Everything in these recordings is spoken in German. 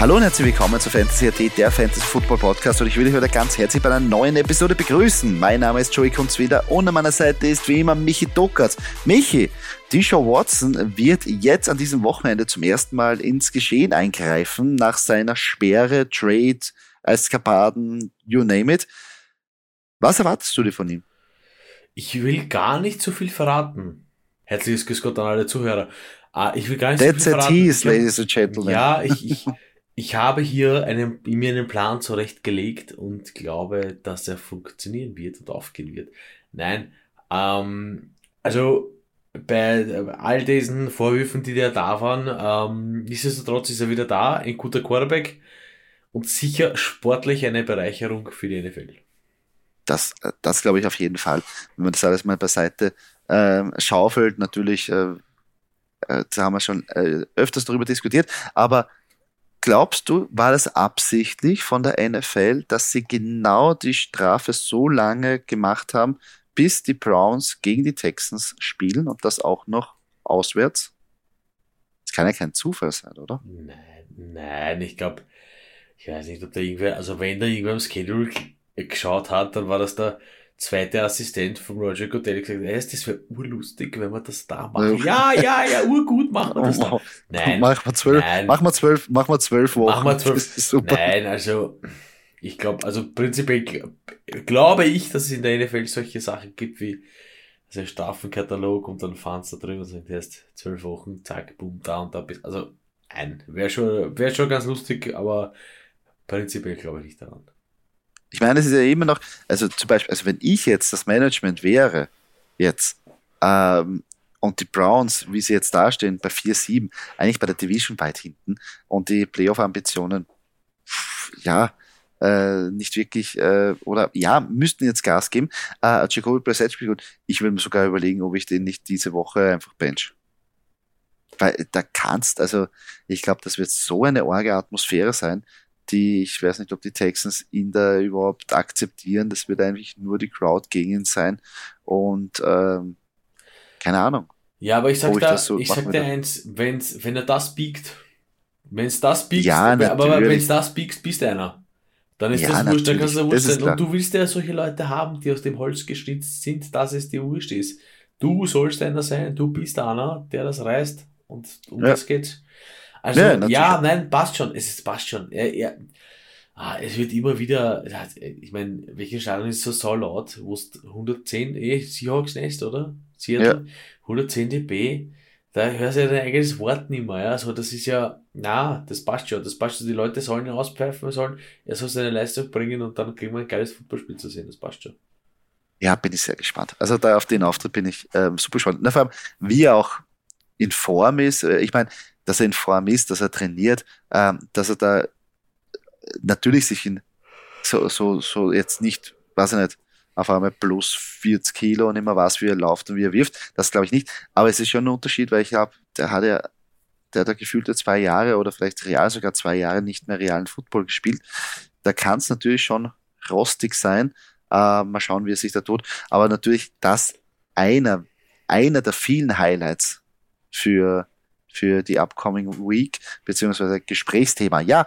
Hallo und herzlich willkommen zu Fantasy AT, der Fantasy Football Podcast und ich will dich heute ganz herzlich bei einer neuen Episode begrüßen. Mein Name ist Joey Kunzwieder und an meiner Seite ist wie immer Michi Dockers. Michi, Deshaun Watson wird jetzt an diesem Wochenende zum ersten Mal ins Geschehen eingreifen nach seiner Sperre, Trade, Eskapaden, you name it. Was erwartest du dir von ihm? Ich will gar nicht zu viel verraten. Herzliches Grüß Gott an alle Zuhörer. Ah, ich will gar nicht That's zu viel a verraten. tease, Ich hab- ladies and gentlemen. Ja, ich, ich, ich habe hier einen, mir einen Plan zurechtgelegt und glaube, dass er funktionieren wird und aufgehen wird. Nein, ähm, also bei all diesen Vorwürfen, die da da waren, ähm, nichtsdestotrotz ist er wieder da, ein guter Quarterback und sicher sportlich eine Bereicherung für die NFL. Das, äh, das glaube ich auf jeden Fall. Wenn man das alles mal beiseite ähm, schaufelt, natürlich, äh, äh, da haben wir schon äh, öfters darüber diskutiert, aber glaubst du, war das absichtlich von der NFL, dass sie genau die Strafe so lange gemacht haben, bis die Browns gegen die Texans spielen und das auch noch auswärts? Das kann ja kein Zufall sein, oder? Nein, nein, ich glaube, ich weiß nicht, ob da irgendwer, also wenn da irgendwer am Schedule geschaut hat, dann war das der zweite Assistent von Roger Goodell gesagt, hey, das wäre urlustig, wenn wir das da machen. Ja, ja, ja, urgut machen wir das da. Nein, Mach mal zwölf, Nein. mach mal zwölf, mach mal zwölf Wochen. Machen wir zwölf- Das ist super. nein, also ich glaube, also prinzipiell gl- glaube ich, dass es in der NFL solche Sachen gibt wie also ein Strafenkatalog und dann fahren sie da drüber und sagen, erst zwölf Wochen, zack, boom, da und da bis. Also, nein, wäre schon, wäre schon ganz lustig, aber prinzipiell glaube ich nicht daran. Ich meine, es ist ja immer noch, also zum Beispiel, also wenn ich jetzt das Management wäre, jetzt, ähm, und die Browns, wie sie jetzt dastehen, bei 4-7, eigentlich bei der Division weit hinten und die Playoff-Ambitionen, ja, äh, nicht wirklich, äh, oder ja, müssten jetzt Gas geben. Äh, Jacoby Brissett spielt gut. Ich will mir sogar überlegen, ob ich den nicht diese Woche einfach bench. Weil da kannst, also ich glaube, das wird so eine orge Atmosphäre sein, die, ich weiß nicht, ob die Texans ihn da überhaupt akzeptieren. Das wird eigentlich nur die Crowd gegen ihn sein. Und ähm, keine Ahnung. Ja, aber ich sag ich da, so ich sag dir eins, wenn's, wenn er das biegt, wenn's das biegt, Ja, aber natürlich. wenn's das biegst, bist du einer. Dann ist Ja, das wurscht, dann kannst du wurscht sein. klar. Und du willst ja solche Leute haben, die aus dem Holz geschnitzt sind, dass es dir wurscht ist. Du sollst einer sein, du bist einer, der das reißt und um Ja. das geht. Also, Ja, ja, nein, passt schon, es ist, passt schon. Er, er, ah, es wird immer wieder, ja, ich meine, welche Stadion ist so so laut, wo es 110, eh, Seahawks Nest, oder? Seattle, 110 dB, da hörst du ja dein eigenes Wort nicht mehr, ja, also das ist ja, na, das passt schon, das passt schon, die Leute sollen ihn auspfeifen, sollen, er soll seine Leistung bringen und dann kriegen wir ein geiles Fußballspiel zu sehen, das passt schon. Ja, bin ich sehr gespannt. Also da auf den Auftritt bin ich ähm, super gespannt. Na, vor allem, wie er auch in Form ist. Äh, Ich meine, dass er in Form ist, dass er trainiert, ähm, dass er da natürlich sich in so, so, so jetzt nicht, weiß ich nicht, auf einmal plus 40 Kilo und immer weiß, wie er läuft und wie er wirft. Das glaube ich nicht. Aber es ist schon ein Unterschied, weil ich glaube, der hat ja, der hat ja gefühlte zwei Jahre oder vielleicht real sogar zwei Jahre nicht mehr realen Football gespielt. Da kann es natürlich schon rostig sein. Äh, mal schauen, wie er sich da tut. Aber natürlich das einer, einer der vielen Highlights für, für die upcoming Week, beziehungsweise Gesprächsthema. Ja,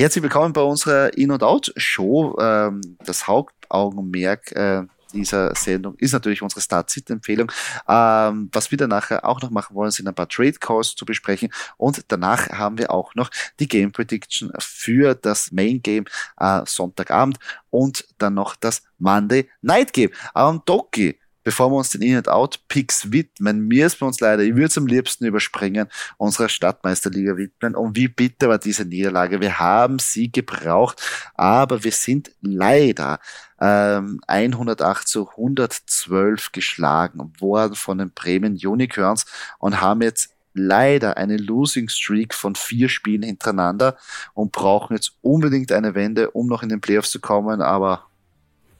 herzlich willkommen bei unserer In- und Out-Show. Ähm, das Hauptaugenmerk äh, dieser Sendung ist natürlich unsere Start-Sit-Empfehlung. Ähm, was wir dann auch noch machen wollen, sind ein paar Trade Calls zu besprechen. Und danach haben wir auch noch die Game Prediction für das Main Game äh, Sonntagabend und dann noch das Monday Night Game. Ähm, Doki, bevor wir uns den In-and-Out-Picks widmen, müssen wir uns leider, ich würde es am liebsten überspringen, unserer Stadtmeisterliga widmen. Und wie bitter war diese Niederlage? Wir haben sie gebraucht, aber wir sind leider ähm, 108 zu 112 geschlagen worden von den Bremen Unicorns und haben jetzt leider eine Losing Streak von vier Spielen hintereinander und brauchen jetzt unbedingt eine Wende, um noch in den Playoffs zu kommen, aber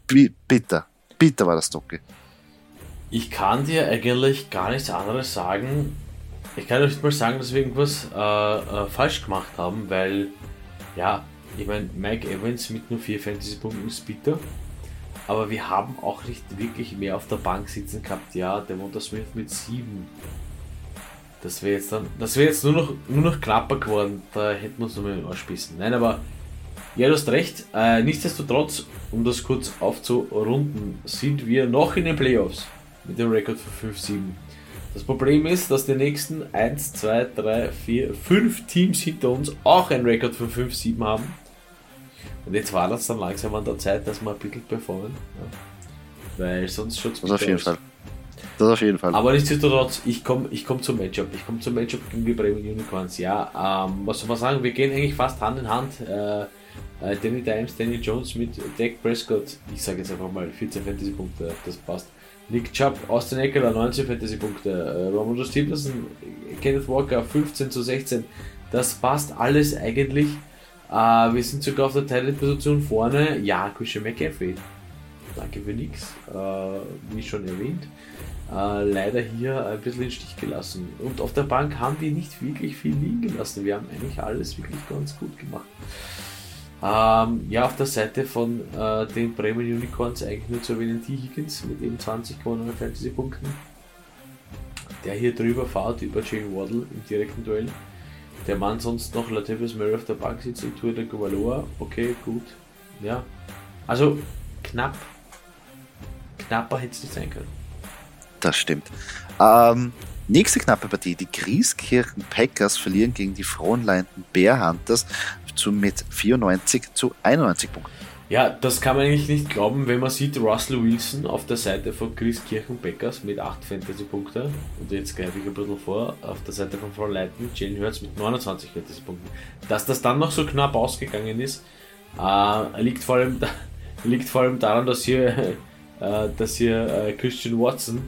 bitter, bitter war das Docke. Ich kann dir eigentlich gar nichts anderes sagen. Ich kann nicht mal sagen, dass wir irgendwas äh, äh, falsch gemacht haben, weil, ja, ich meine, Mike Evans mit nur 4 Fantasy-Punkten ist bitter. Aber wir haben auch nicht wirklich mehr auf der Bank sitzen gehabt. Ja, der Monta Smith mit 7. Das wäre jetzt dann, das wäre jetzt nur noch, nur noch knapper geworden. Da hätten wir uns noch mal ausspissen. Nein, aber ja, du hast recht. Äh, nichtsdestotrotz, um das kurz aufzurunden, sind wir noch in den Playoffs mit dem Rekord von 5-7. Das Problem ist, dass die nächsten 1, 2, 3, 4, 5 Teams hinter uns auch einen Rekord von 5-7 haben. Und jetzt war das dann langsam an der Zeit, dass wir ein bisschen performen. Ja. Weil sonst schaut es Das auf jeden aus. Fall. Das auf jeden Fall. Aber nichtsdestotrotz, ich komme ich komm zum Matchup. Ich komme zum Matchup gegen die Bremen Unicorns. Ja, ähm, was soll man sagen? Wir gehen eigentlich fast Hand in Hand. Äh, äh, Danny Dimes, Danny Jones mit Dak Prescott. Ich sage jetzt einfach mal 14 Fantasy-Punkte. Das passt. Nick Chubb, Austin Eckler 19 Fantasy-Punkte, äh, Romano Stevenson, Kenneth Walker 15 zu 16. Das passt alles eigentlich. Äh, wir sind sogar auf der Talent-Position vorne. Ja, Christian McCaffrey. Danke für nichts. Äh, wie schon erwähnt. Äh, leider hier ein bisschen den Stich gelassen. Und auf der Bank haben wir nicht wirklich viel liegen gelassen. Wir haben eigentlich alles wirklich ganz gut gemacht. Ähm, ja, auf der Seite von äh, den Bremen Unicorns eigentlich nur zu erwähnen T. Higgins mit eben 20 gewonnenen Fantasy-Punkten. Der hier drüber fährt über Jane Waddle im direkten Duell. Der Mann sonst noch Latavius Murray auf der Bank sitzt und Tour der Guvaloa. Okay, gut. Ja. Also knapp. Knapper hätte es nicht sein können. Das stimmt. Ähm, nächste knappe Partie. Die Grieskirchen Packers verlieren gegen die Frohnleinden Bear Hunters zu, mit 94 zu 91 Punkten. Ja, das kann man eigentlich nicht glauben, wenn man sieht, Russell Wilson auf der Seite von Chris Kirchenbeckers mit 8 Fantasy-Punkte. Und jetzt greife ich ein bisschen vor, auf der Seite von Frau Leiten, Jane Hurts mit 29 Fantasy-Punkten. Dass das dann noch so knapp ausgegangen ist, äh, liegt, vor allem, liegt vor allem daran, dass hier, äh, dass hier äh, Christian Watson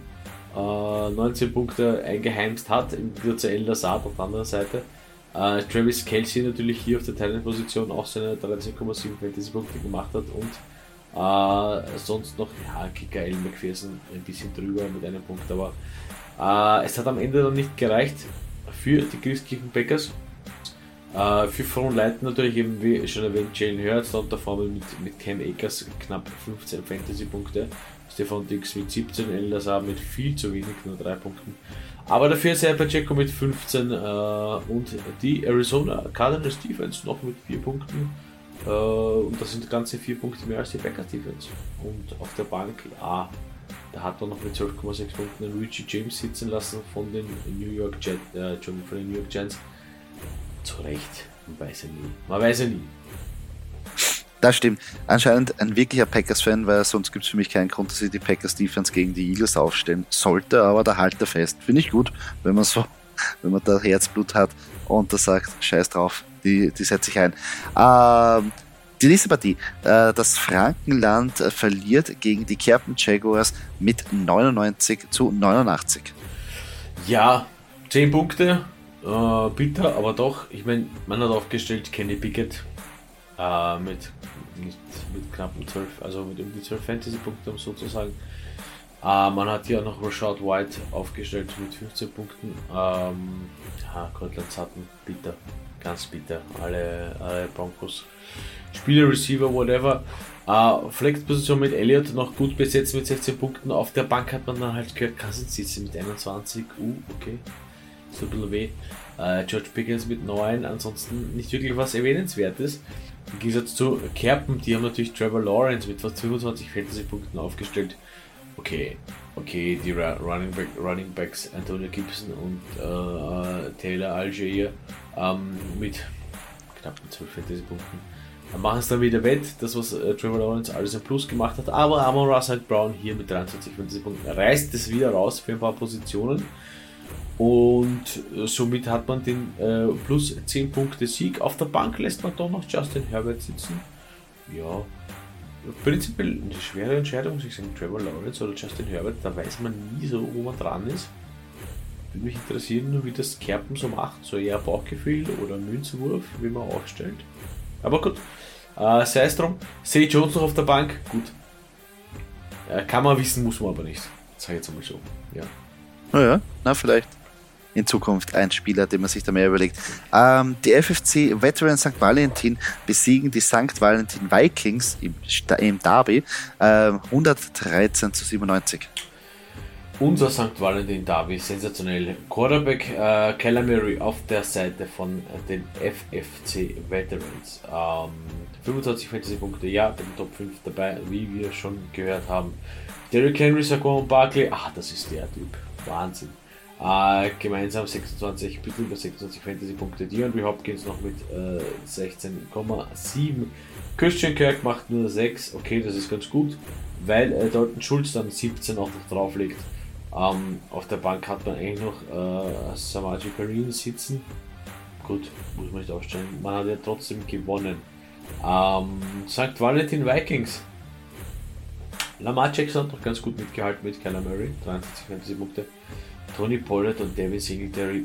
19 äh, Punkte eingeheimst hat, im Gegensatz zu El auf der anderen Seite. Uh, Travis Kelsey natürlich hier auf der Talent-Position auch seine 13,7 Fantasy-Punkte gemacht hat und uh, sonst noch, ja, Kicker El McPherson ein bisschen drüber mit einem Punkt, aber uh, es hat am Ende dann nicht gereicht für die Christkirchen Packers. für Front Leiten natürlich eben, wie schon erwähnt, Jalen Hurts und davor mit, mit Cam Akers knapp 15 Fantasy-Punkte. Stefan Dix mit 17, El Lazar mit viel zu wenig, nur 3 Punkten. Aber dafür Sergio Pacheco mit 15 äh, und die Arizona Cardinals Defense noch mit 4 Punkten. Äh, und das sind ganze 4 Punkte mehr als die Packers Defense. Und auf der Bank, ah, da hat man noch mit 12,6 Punkten einen Richie James sitzen lassen von den New York Jets, äh, von den New York Giants. Zu Recht, man weiß ja nie. Man weiß ja nie. Das stimmt. Anscheinend ein wirklicher Packers-Fan, weil sonst gibt es für mich keinen Grund, dass sie die Packers-Defense gegen die Eagles aufstellen sollte, aber da halt er fest. Finde ich gut, wenn man so, wenn man da Herzblut hat und da sagt, scheiß drauf, die, die setze ich ein. Ähm, die nächste Partie. Äh, das Frankenland äh, verliert gegen die Kerpen Jaguars mit 99 zu 89. Ja, 10 Punkte. Äh, bitter, aber doch. Ich meine, man hat aufgestellt Kenny Pickett äh, mit nicht mit knappen 12, also mit um die 12 Fantasy-Punkte, um sozusagen. Äh, man hat hier noch Rashad White aufgestellt mit 15 Punkten. Ähm, ja, Cortland Sutton, bitter, ganz bitter. Alle, alle Broncos. Spieler, Receiver, whatever. Äh, Flex-Position mit Elliott noch gut besetzt mit 16 Punkten. Auf der Bank hat man dann halt Kirk Cousins sitzen mit 21. Uh, okay. So ein bisschen weh. Äh, George Pickens mit 9. Ansonsten nicht wirklich was Erwähnenswertes. Im Gegensatz zu Kerpen, die haben natürlich Trevor Lawrence mit fast 25 Fantasy-Punkten aufgestellt. Okay, okay, die Running, Back, Running Backs Antonio Gibson und äh, Taylor Algier ähm, mit knappen 12 Fantasy-Punkten. machen es dann wieder wett, das was äh, Trevor Lawrence alles im Plus gemacht hat. Aber Amon Russell Brown hier mit 23 Punkten reißt es wieder raus für ein paar Positionen. Und äh, somit hat man den äh, plus 10 Punkte Sieg. Auf der Bank lässt man doch noch Justin Herbert sitzen. Ja, prinzipiell eine schwere Entscheidung, muss ich sagen, Trevor Lawrence oder Justin Herbert, da weiß man nie so, wo man dran ist. Würde mich interessieren, wie das Kerpen so macht, so eher Bauchgefühl oder Münzwurf, wie man aufstellt. Aber gut, äh, sei es drum. Say Jones noch auf der Bank, gut. Äh, kann man wissen, muss man aber nicht. Sag ich jetzt einmal so. Ja. Naja, na vielleicht in Zukunft ein Spieler, den man sich da mehr überlegt. Ähm, die FFC Veteran St. Valentin besiegen die St. Valentin Vikings im, im Derby äh, 113 zu 97. Unser St. Valentin Derby, sensationell. Quarterback äh, Murray auf der Seite von den FFC Veterans. Ähm, 25 Fantasy-Punkte, ja, den Top 5 dabei, wie wir schon gehört haben. Derrick Henry, Saquon Barkley, ach, das ist der Typ. Wahnsinn. Äh, gemeinsam 26, bisschen über 26 Fantasy-Punkte. DeAndre Hopkins noch mit äh, 16,7. Christian Kirk macht nur 6. Okay, das ist ganz gut, weil äh, Dalton Schulz dann 17 auch noch drauflegt. Ähm, auf der Bank hat man eigentlich noch äh, Samaji Perrin sitzen. Gut, muss man nicht aufstellen. Man hat ja trotzdem gewonnen. Ähm, St. Valentin Vikings. Lamar Jackson hat noch ganz gut mitgehalten mit Kyler Murray, 43 Fantasy-Punkte. Tony Pollard und Devin Singletary,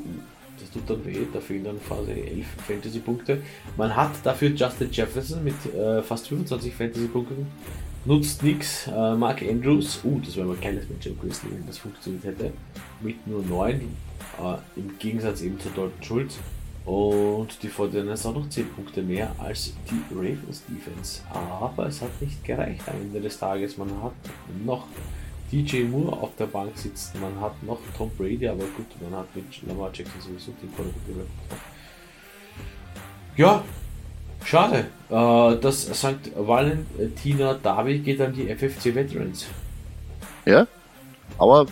das tut dann weh, da fehlen dann quasi 11 Fantasy-Punkte. Man hat dafür Justin Jefferson mit äh, fast 25 Fantasy-Punkten. Nutzt nichts. Äh, Mark Andrews, uh, das wäre aber keines Matchup gewesen, wenn das funktioniert hätte. Mit nur 9, äh, im Gegensatz eben zu Dalton Schulz. Und die Fortiners auch noch 10 Punkte mehr als die Ravens Defense. Aber es hat nicht gereicht am Ende des Tages. Man hat noch DJ Moore auf der Bank sitzt. Man hat noch Tom Brady, aber gut, man hat mit Lamar Jackson sowieso den Quarterback. Ja, schade. Äh, das St. Valentina Derby geht an die FFC Veterans. Ja, aber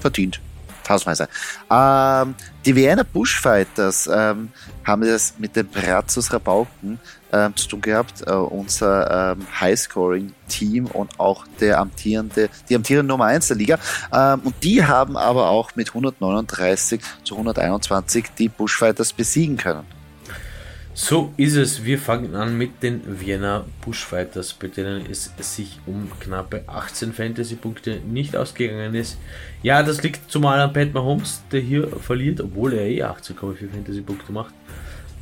verdient. Tausendweise. Ähm, die Vienna Bushfighters ähm, haben das mit den Brazos Rabauken ähm, zu tun gehabt. Äh, unser ähm, Highscoring-Team und auch der amtierende, die amtierende Nummer 1 der Liga. Ähm, und die haben aber auch mit 139 zu 121 die Bushfighters besiegen können. So ist es. Wir fangen an mit den Vienna Bushfighters, bei denen es sich um knappe 18 Fantasy-Punkte nicht ausgegangen ist. Ja, das liegt zumal an Pat Mahomes, der hier verliert, obwohl er eh 18,4 Fantasy-Punkte macht.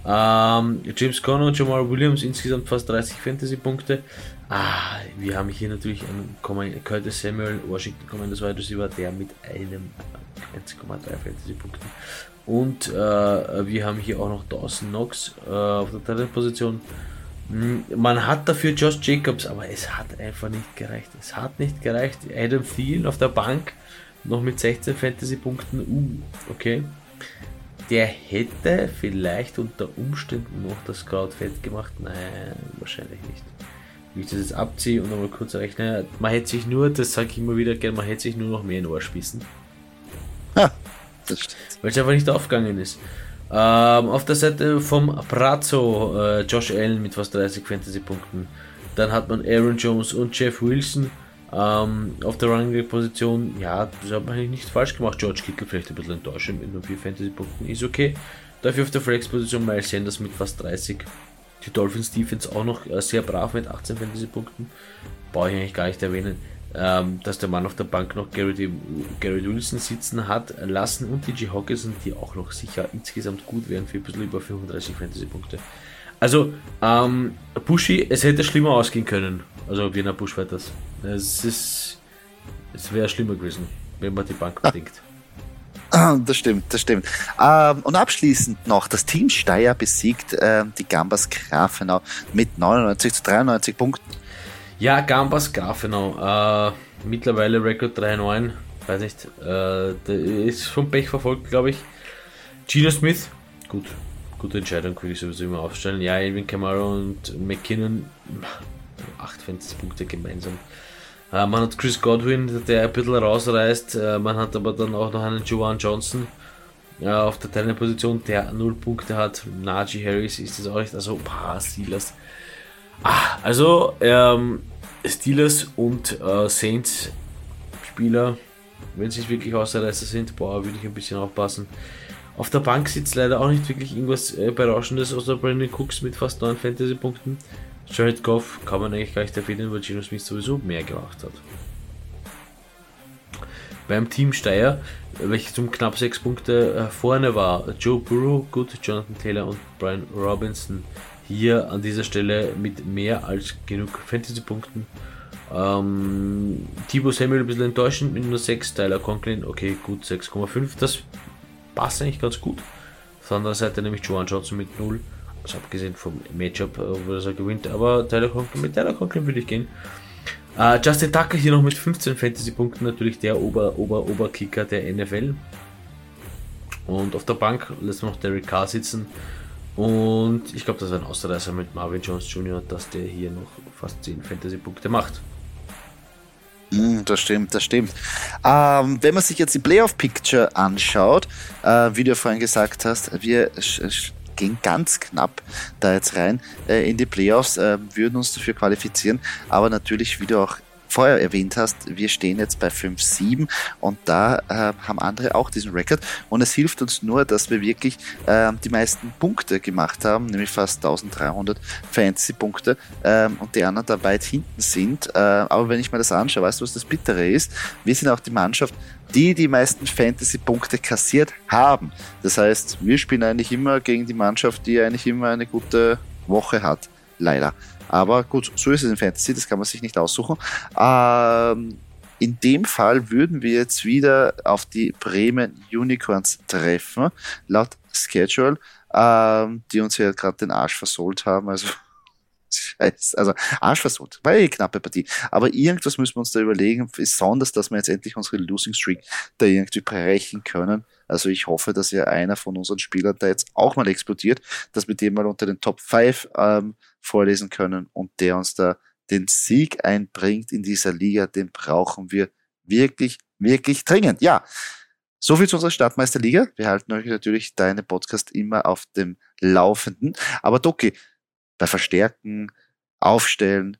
Ähm, James Conner und Jamal Williams insgesamt fast 30 Fantasy-Punkte. Ah, wir haben hier natürlich einen Curtis Samuel, Washington Commanders Wide Receiver, der mit einem 1,3 Fantasy-Punkten und äh, wir haben hier auch noch Dawson Knox äh, auf der dritten Position. Hm, man hat dafür Josh Jacobs, aber es hat einfach nicht gereicht. Es hat nicht gereicht. Adam Thielen auf der Bank noch mit 16 Fantasy-Punkten. Uh, okay. Der hätte vielleicht unter Umständen noch das Scout fett gemacht. Nein, wahrscheinlich nicht. Wie ich das jetzt abziehe und nochmal kurz rechne, man hätte sich nur, das sage ich immer wieder gerne, man hätte sich nur noch mehr in Ohr spießen. Ha, weil es einfach nicht aufgegangen ist. Ähm, auf der Seite vom Brazzo, äh, Josh Allen mit fast 30 Fantasy-Punkten. Dann hat man Aaron Jones und Jeff Wilson ähm, auf der Running Position. Ja, das hat man eigentlich nicht falsch gemacht. George Kittle vielleicht ein bisschen enttäuschend mit nur 4 Fantasy-Punkten. Ist okay. Dafür auf der Flex-Position Miles Sanders mit fast 30. Die Dolphins Defense auch noch äh, sehr brav mit 18 Fantasy-Punkten. Brauche ich eigentlich gar nicht erwähnen ähm, dass der Mann auf der Bank noch Gary, Gary Wilson sitzen hat lassen und DJ Hawkinson, die auch noch sicher insgesamt gut wären für ein bisschen über 35 Fantasy-Punkte. Also, ähm, Bushi, es hätte schlimmer ausgehen können. Also, Wiener Bushfighters. Es ist, es wäre schlimmer gewesen, wenn man die Bank bedenkt. Das stimmt, das stimmt. Ähm, und abschließend noch, das Team Steyr besiegt ähm, die Gambas Grafenau mit 99 zu 93 Punkten. Ja, Gambas Grafenau. Äh, mittlerweile Rekord 3-9. Weiß nicht. Äh, ist vom Pech verfolgt, glaube ich. Gino Smith. Gut. Gute Entscheidung, würde ich sowieso immer aufstellen. Ja, Elvin Kamara und McKinnon. 8 Fantasy-Punkte gemeinsam. Äh, man hat Chris Godwin, der ein bisschen rausreißt. Äh, man hat aber dann auch noch einen Joan Johnson äh, auf der Teilposition, der 0 Punkte hat. Najee Harris ist das auch nicht. Also, paar Steelers Ah, also ähm, Steelers und äh, Saints Spieler, wenn sie wirklich Außerreißer sind, boah, würde ich ein bisschen aufpassen. Auf der Bank sitzt leider auch nicht wirklich irgendwas äh, Berauschendes, außer Brandon Cooks mit fast 9 Fantasy-Punkten. Jared Goff kann man eigentlich gar nicht erwähnen, weil Gino Smith sowieso mehr gemacht hat. Beim Team Steyr, welches um knapp 6 Punkte äh, vorne war, Joe Burrow, gut, Jonathan Taylor und Brian Robinson hier an dieser Stelle mit mehr als genug Fantasy-Punkten. Ähm, Thibaut Samuel ein bisschen enttäuschend mit nur 6, Tyler Conklin, okay, gut, 6,5. Das passt eigentlich ganz gut. Auf der anderen Seite nämlich Joan Johnson mit 0. Also abgesehen vom Matchup, äh, wo er gewinnt. Aber Tyler Conklin, mit Tyler Conklin würde ich gehen. Uh, Justin Tucker hier noch mit 15 Fantasy-Punkten, natürlich der Ober, Ober, Oberkicker der NFL. Und auf der Bank lässt man noch Derek Carr sitzen und ich glaube, das war ein Ausreißer mit Marvin Jones Jr., dass der hier noch fast 10 Fantasy-Punkte macht. Hm, das stimmt, das stimmt. Ähm, wenn man sich jetzt die Playoff-Picture anschaut, äh, wie du vorhin gesagt hast, wir gehen ganz knapp da jetzt rein äh, in die Playoffs, äh, würden uns dafür qualifizieren, aber natürlich, wie du auch vorher erwähnt hast, wir stehen jetzt bei 5-7 und da äh, haben andere auch diesen Rekord und es hilft uns nur, dass wir wirklich äh, die meisten Punkte gemacht haben, nämlich fast 1300 Fantasy-Punkte ähm, und die anderen da weit hinten sind. Äh, aber wenn ich mir das anschaue, weißt du, was das Bittere ist? Wir sind auch die Mannschaft, die die meisten Fantasy-Punkte kassiert haben. Das heißt, wir spielen eigentlich immer gegen die Mannschaft, die eigentlich immer eine gute Woche hat. Leider. Aber gut, so ist es in Fantasy, das kann man sich nicht aussuchen. Ähm, in dem Fall würden wir jetzt wieder auf die Bremen Unicorns treffen, laut Schedule, ähm, die uns ja gerade den Arsch versohlt haben. Also Scheiße, also Arsch versucht. War eh knappe Partie. Aber irgendwas müssen wir uns da überlegen, besonders, dass wir jetzt endlich unsere Losing Streak da irgendwie brechen können. Also ich hoffe, dass ja einer von unseren Spielern da jetzt auch mal explodiert, dass wir den mal unter den Top 5 ähm, vorlesen können und der uns da den Sieg einbringt in dieser Liga, den brauchen wir wirklich, wirklich dringend. Ja, so viel zu unserer Stadtmeisterliga. Wir halten euch natürlich deine Podcast immer auf dem Laufenden. Aber Doki, bei Verstärken, Aufstellen,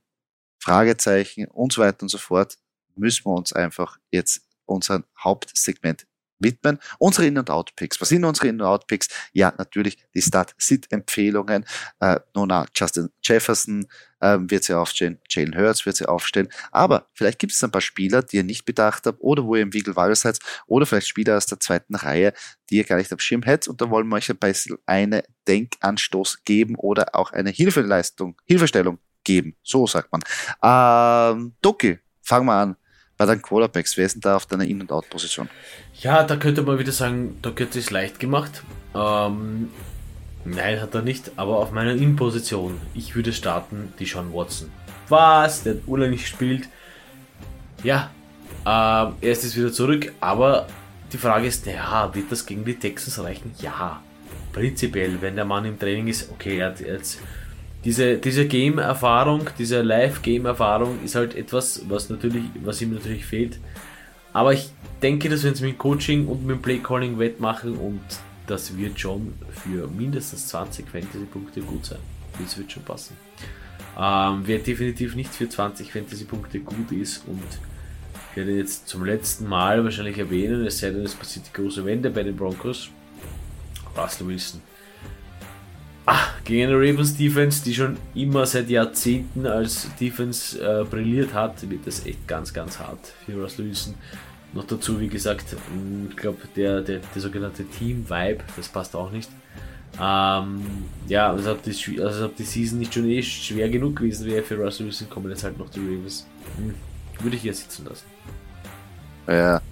Fragezeichen und so weiter und so fort müssen wir uns einfach jetzt unseren Hauptsegment widmen. Unsere In- und Out-Picks. Was sind unsere In- und Out-Picks? Ja, natürlich die Start-Sit-Empfehlungen. Äh, Nona Justin Jefferson äh, wird sie aufstellen, Jalen Hurts wird sie aufstellen. Aber vielleicht gibt es ein paar Spieler, die ihr nicht bedacht habt oder wo ihr im Wiegelwald seid oder vielleicht Spieler aus der zweiten Reihe, die ihr gar nicht am Schirm hättet. Und da wollen wir euch ein bisschen eine Denkanstoß geben oder auch eine Hilfeleistung, Hilfestellung geben. So sagt man. Ähm, Doki, fangen wir an bei deinen Quarterbacks, wer ist denn da auf deiner In- und Out-Position? Ja, da könnte man wieder sagen, da wird es leicht gemacht. Ähm, nein, hat er nicht, aber auf meiner In-Position, ich würde starten, die Sean Watson. Was? Der hat nicht gespielt. Ja, ähm, er ist jetzt wieder zurück, aber die Frage ist, naja, wird das gegen die Texans reichen? Ja, prinzipiell, wenn der Mann im Training ist, okay, er hat jetzt diese, diese Game-Erfahrung, diese Live-Game-Erfahrung ist halt etwas, was natürlich, was ihm natürlich fehlt. Aber ich denke, dass wir uns mit Coaching und mit Play-Calling wettmachen und das wird schon für mindestens 20 Fantasy-Punkte gut sein. Das wird schon passen. Ähm, wer definitiv nicht für 20 Fantasy-Punkte gut ist und ich werde jetzt zum letzten Mal wahrscheinlich erwähnen, es sei denn, es passiert die große Wende bei den Broncos. Russell Wilson Ah, gegen eine Ravens Defense, die schon immer seit Jahrzehnten als Defense äh, brilliert hat, wird das echt ganz, ganz hart für Russell Wilson. Noch dazu, wie gesagt, mm, ich glaube, der, der, der sogenannte Team-Vibe, das passt auch nicht. Ähm, ja, als ob, die, also ob die Season nicht schon eh schwer genug gewesen wäre für Russell Wilson, kommen jetzt halt noch die Ravens. Hm, würde ich hier sitzen lassen. Ja.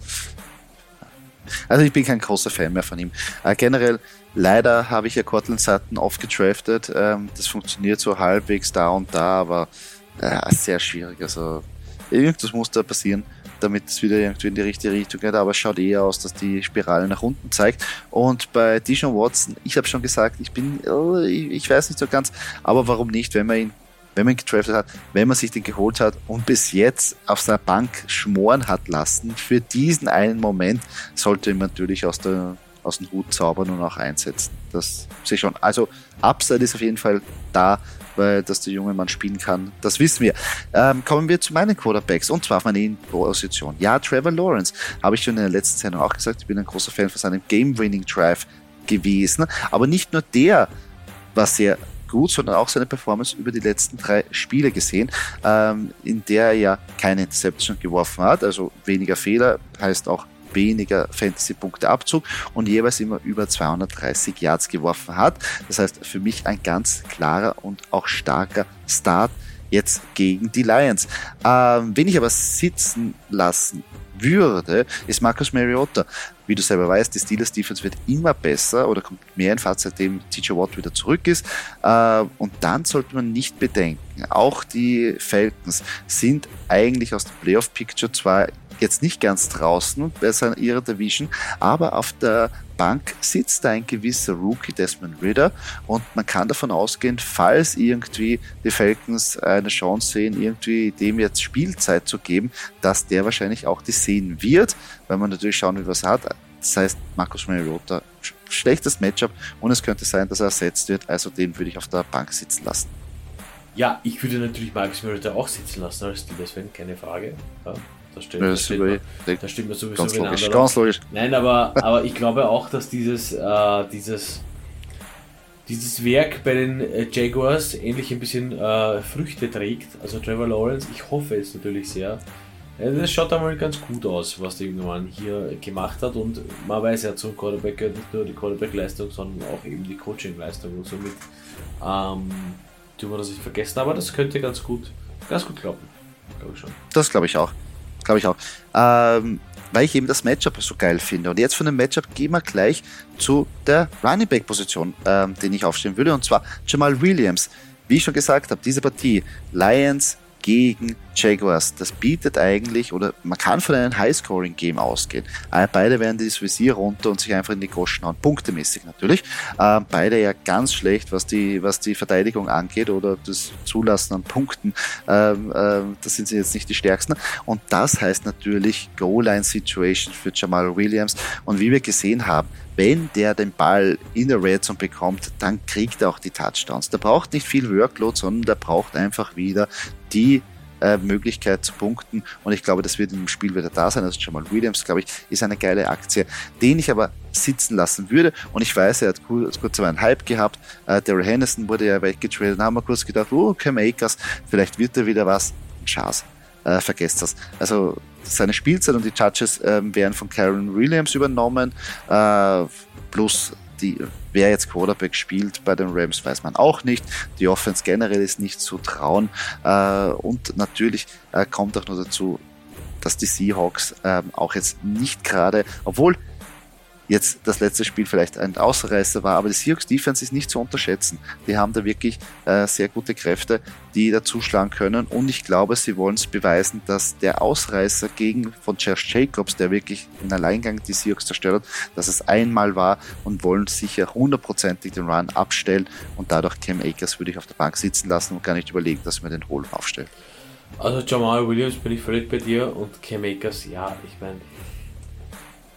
Also ich bin kein großer Fan mehr von ihm. Äh, generell Leider habe ich ja Cortland Sutton aufgedraftet. Ähm, das funktioniert so halbwegs da und da, aber äh, sehr schwierig. Also irgendwas muss da passieren, damit es wieder irgendwie in die richtige Richtung geht. Aber es schaut eher aus, dass die Spirale nach unten zeigt. Und bei Dijon Watson, ich habe schon gesagt, ich bin, oh, ich weiß nicht so ganz, aber warum nicht, wenn man ihn wenn man ihn gedraftet hat, wenn man sich den geholt hat und bis jetzt auf seiner Bank schmoren hat lassen, für diesen einen Moment sollte man natürlich aus der aus dem Hut zaubern und auch einsetzen. Das sehe ich schon. Also Upside ist auf jeden Fall da weil dass der junge Mann spielen kann, das wissen wir. Ähm, kommen wir zu meinen Quarterbacks und zwar auf meine Position. Ja, Trevor Lawrence, habe ich schon in der letzten Sendung auch gesagt, ich bin ein großer Fan von seinem Game-Winning-Drive gewesen, aber nicht nur der war sehr gut, sondern auch seine Performance über die letzten drei Spiele gesehen, ähm, in der er ja keine Interception geworfen hat, also weniger Fehler, heißt auch weniger Fantasy-Punkte Abzug und jeweils immer über 230 Yards geworfen hat. Das heißt, für mich ein ganz klarer und auch starker Start jetzt gegen die Lions. Ähm, wen ich aber sitzen lassen würde, ist Marcus Mariota. Wie du selber weißt, die Steelers Defense wird immer besser oder kommt mehr in Fahrt, seitdem TJ Watt wieder zurück ist. Äh, und dann sollte man nicht bedenken, auch die Falcons sind eigentlich aus dem Playoff Picture zwar jetzt nicht ganz draußen bei seiner ihrer Division, aber auf der Bank sitzt da ein gewisser Rookie Desmond Ritter und man kann davon ausgehen, falls irgendwie die Falcons eine Chance sehen, irgendwie dem jetzt Spielzeit zu geben, dass der wahrscheinlich auch die sehen wird, weil man natürlich schauen will, was er hat. Das heißt, Markus Mariota, schlechtes Matchup und es könnte sein, dass er ersetzt wird, also den würde ich auf der Bank sitzen lassen. Ja, ich würde natürlich Marcus Mariota auch sitzen lassen als Steelers-Fan, keine Frage. Ja. Das stimmt, ja, das, steht mir, da steht mir sowieso ganz logisch, ganz logisch. Nein, aber, aber ich glaube auch, dass dieses, äh, dieses, dieses Werk bei den äh, Jaguars ähnlich ein bisschen äh, Früchte trägt. Also Trevor Lawrence, ich hoffe es natürlich sehr. Das schaut einmal ganz gut aus, was der junge Mann hier gemacht hat. Und man weiß ja zum Quarterback nicht nur die Quarterback-Leistung, sondern auch eben die Coaching-Leistung. Und somit ähm, tun wir das nicht vergessen. Aber das könnte ganz gut, ganz gut klappen. Glaube ich schon. Das glaube ich auch. Glaube ich auch. Ähm, weil ich eben das Matchup so geil finde. Und jetzt von dem Matchup gehen wir gleich zu der Running Back Position, ähm, den ich aufstellen würde. Und zwar Jamal Williams. Wie ich schon gesagt habe, diese Partie Lions gegen Jaguars. Das bietet eigentlich, oder man kann von einem High-Scoring-Game ausgehen. Äh, beide werden das Visier runter und sich einfach in die Goschen hauen, punktemäßig natürlich. Ähm, beide ja ganz schlecht, was die, was die Verteidigung angeht oder das Zulassen an Punkten. Ähm, ähm, das sind sie jetzt nicht die stärksten. Und das heißt natürlich Goal-Line-Situation für Jamal Williams. Und wie wir gesehen haben, wenn der den Ball in der Red Zone bekommt, dann kriegt er auch die Touchdowns. Der braucht nicht viel Workload, sondern der braucht einfach wieder die äh, Möglichkeit zu punkten. Und ich glaube, das wird im Spiel wieder da sein. Also Jamal Williams, glaube ich, ist eine geile Aktie, den ich aber sitzen lassen würde. Und ich weiß, er hat kurz, kurz einen Hype gehabt. Äh, Daryl Henderson wurde ja weggetradet. Da haben wir kurz gedacht, oh, Cam Akers, vielleicht wird er wieder was. Chance. Äh, vergesst das. Also seine Spielzeit und die Judges äh, werden von Karen Williams übernommen, äh, plus die, wer jetzt Quarterback spielt bei den Rams, weiß man auch nicht. Die Offense generell ist nicht zu trauen. Äh, und natürlich äh, kommt auch noch dazu, dass die Seahawks äh, auch jetzt nicht gerade, obwohl jetzt das letzte Spiel vielleicht ein Ausreißer war, aber die Seahawks Defense ist nicht zu unterschätzen. Die haben da wirklich äh, sehr gute Kräfte, die da zuschlagen können und ich glaube, sie wollen es beweisen, dass der Ausreißer gegen von Josh Jacobs, der wirklich in Alleingang die Seahawks zerstört hat, dass es einmal war und wollen sicher hundertprozentig den Run abstellen und dadurch Cam Akers würde ich auf der Bank sitzen lassen und gar nicht überlegen, dass mir den Holen aufstelle. Also Jamal Williams bin ich völlig bei dir und Cam Akers, ja, ich meine,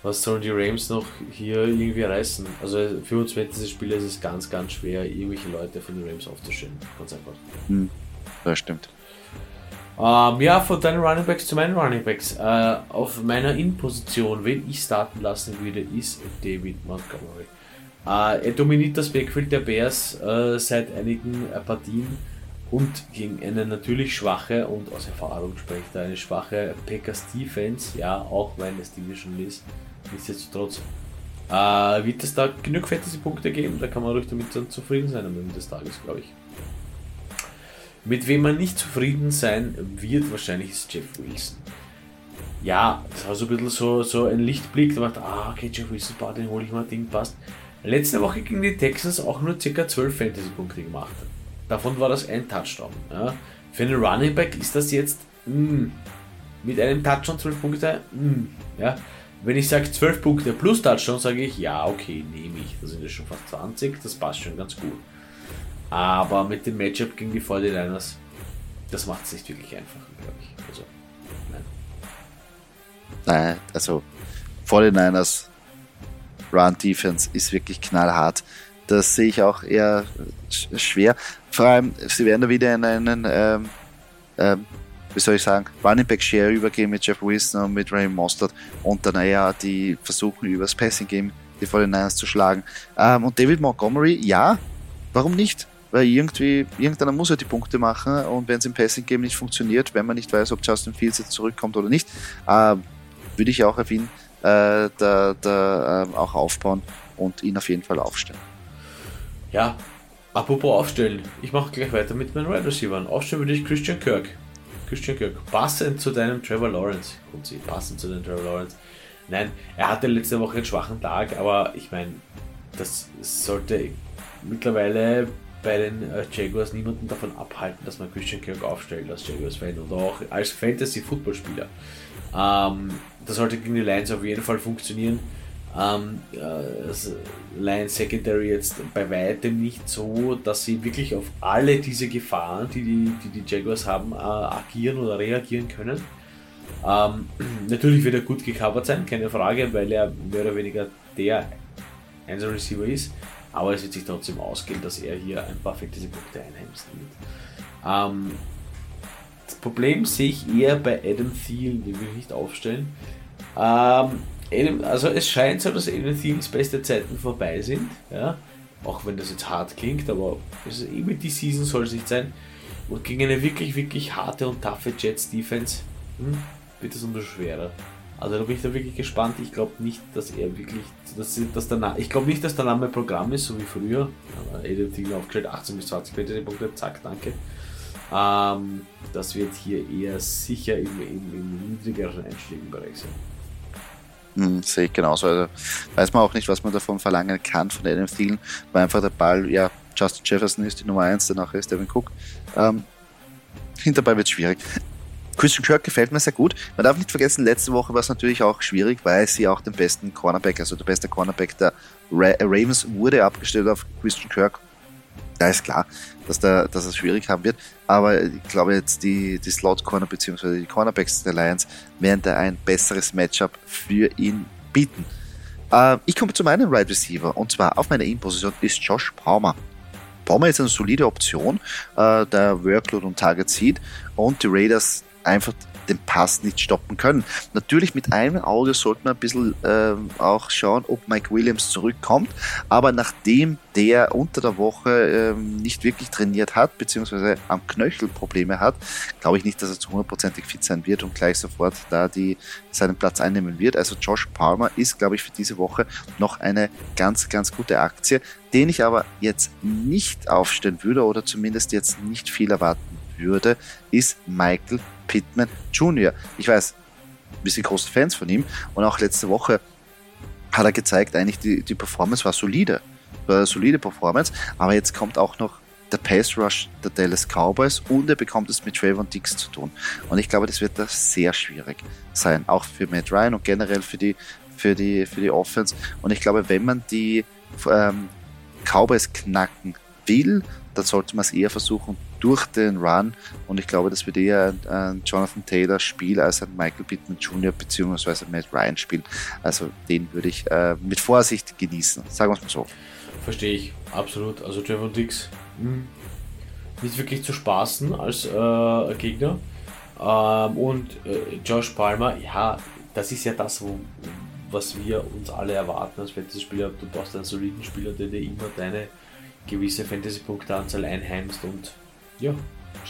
was sollen die Rams noch hier irgendwie reißen? Also für uns Fantasy-Spieler ist es ganz, ganz schwer, irgendwelche Leute von den Rams aufzustellen. Ganz einfach. Hm, das stimmt. Ähm, ja, von deinen Running Backs zu meinen Running Backs. Äh, auf meiner In-Position, wen ich starten lassen würde, ist David Montgomery. Äh, er dominiert das Backfield der Bears äh, seit einigen äh, Partien und gegen eine natürlich schwache und aus Erfahrung spricht er eine schwache Packers Defense, ja, auch wenn es Division ist, Nichtsdestotrotz äh, wird es da genug Fantasy-Punkte geben, da kann man ruhig damit dann zufrieden sein am Ende des Tages, glaube ich. Mit wem man nicht zufrieden sein wird, wahrscheinlich ist Jeff Wilson. Ja, das war so ein bisschen so, so ein Lichtblick, da dachte ah, okay, Jeff Wilson, den hole ich mal, Ding passt. Letzte Woche gegen die Texans auch nur ca. 12 Fantasy-Punkte gemacht. Davon war das ein Touchdown. Ja. Für einen Running Back ist das jetzt mh, mm, mit einem Touchdown 12 Punkte. Mh, mm, ja. Wenn ich sage 12 Punkte plus Touchdown, sage ich, ja, okay, nehme ich. Da sind ja schon fast 20, das passt schon ganz gut. Aber mit dem Matchup gegen die 49ers, das macht es nicht wirklich einfach, glaube ich. Also, nein. Nein, also 49ers Run Defense ist wirklich knallhart. das sehe ich auch eher schwer. Vor allem, sie werden da wieder in einen, ähm, ähm, wie soll ich sagen, Running Back Share übergehen mit Jeff Wilson und mit Ray Mostert und dann eher die versuchen übers Passing Game die 49ers zu schlagen. Ähm, und David Montgomery, ja, warum nicht? Weil irgendwie, irgendeiner muss ja die Punkte machen und wenn es im Passing Game nicht funktioniert, wenn man nicht weiß, ob Justin Fields jetzt zurückkommt oder nicht, äh, würde ich auch auf ihn äh, da, da äh, auch aufbauen und ihn auf jeden Fall aufstellen. Ja, apropos aufstellen, ich mache gleich weiter mit meinen Wide Receivers. Aufstellen würde ich Christian Kirk. Christian Kirk, passend zu deinem Trevor Lawrence. Gut, sie passend zu deinem Trevor Lawrence. Nein, er hatte letzte Woche einen schwachen Tag, aber ich meine, das sollte mittlerweile bei den äh, Jaguars niemanden davon abhalten, dass man Christian Kirk aufstellt als Jaguars-Fan oder auch als Fantasy-Footballspieler. Ähm, das sollte gegen die Lions auf jeden Fall funktionieren. Ähm, äh, Lions Secondary jetzt bei weitem nicht so, dass sie wirklich auf alle diese Gefahren, die die, die, die Jaguars haben, äh, agieren oder reagieren können. Ähm, natürlich wird er gut gecovert sein, keine Frage, weil er mehr oder weniger der Einzel Receiver ist. Aber es wird sich trotzdem ausgehen, dass er hier ein paar Fantasy-Punkte einheimsen wird. Ähm, das Problem sehe ich eher bei Adam Thielen, den wir nicht aufstellen. Ähm, also es scheint so, dass Adam Thielens beste Zeiten vorbei sind. Ja? Auch wenn das jetzt hart klingt, aber es ist eben die Season soll es nicht sein. Und gegen eine wirklich, wirklich harte und taffe Jets Defense hm, wird es umso schwerer. Also da bin ich da wirklich gespannt. Ich glaube nicht, dass er wirklich, dass, dass der ich glaube nicht, dass der Name Programm ist, so wie früher. Adam Thielen aufgestellt, 18 bis 20 Punkte, zack, danke. Ähm, das wird hier eher sicher im, im, im niedrigeren Einstiegenbereich sein. Hm, sehe ich genauso. Also weiß man auch nicht, was man davon verlangen kann von Adam Thielen, weil einfach der Ball, ja, Justin Jefferson ist die Nummer 1, danach ist Devin Cook. Ähm, hinterbei wird schwierig. Christian Kirk gefällt mir sehr gut. Man darf nicht vergessen, letzte Woche war es natürlich auch schwierig, weil sie auch den besten Cornerback, also der beste Cornerback der Ravens wurde abgestellt auf Christian Kirk da ist klar, dass, der, dass es schwierig haben wird. Aber ich glaube jetzt die, die Slot-Corner bzw. die Cornerbacks der Lions werden da ein besseres Matchup für ihn bieten. Äh, ich komme zu meinem Right Receiver und zwar auf meiner In-Position ist Josh Palmer. Palmer ist eine solide Option, äh, der Workload und Target sieht und die Raiders einfach den Pass nicht stoppen können. Natürlich mit einem Auge sollte man ein bisschen äh, auch schauen, ob Mike Williams zurückkommt, aber nachdem der unter der Woche äh, nicht wirklich trainiert hat, beziehungsweise am Knöchel Probleme hat, glaube ich nicht, dass er zu hundertprozentig fit sein wird und gleich sofort da die, seinen Platz einnehmen wird. Also Josh Palmer ist, glaube ich, für diese Woche noch eine ganz, ganz gute Aktie, den ich aber jetzt nicht aufstellen würde oder zumindest jetzt nicht viel erwarten würde, ist Michael Pittman Jr. Ich weiß, wir sind große Fans von ihm und auch letzte Woche hat er gezeigt, eigentlich die, die Performance war solide. War eine solide Performance, aber jetzt kommt auch noch der Pass Rush der Dallas Cowboys und er bekommt es mit Trayvon Dix zu tun. Und ich glaube, das wird da sehr schwierig sein, auch für Matt Ryan und generell für die, für die, für die Offense. Und ich glaube, wenn man die ähm, Cowboys knacken will, dann sollte man es eher versuchen durch den Run und ich glaube, das wird eher ein, ein Jonathan Taylor Spiel als ein Michael Pittman Jr. bzw. Matt Ryan Spiel. Also den würde ich äh, mit Vorsicht genießen, sagen wir es mal so. Verstehe ich, absolut. Also Trevor Dix hm, nicht wirklich zu spaßen als äh, Gegner. Ähm, und äh, Josh Palmer, ja, das ist ja das, wo, was wir uns alle erwarten als Fantasy-Spieler. Du brauchst einen soliden Spieler, der dir immer deine gewisse Fantasy-Punkteanzahl einheimst und ja,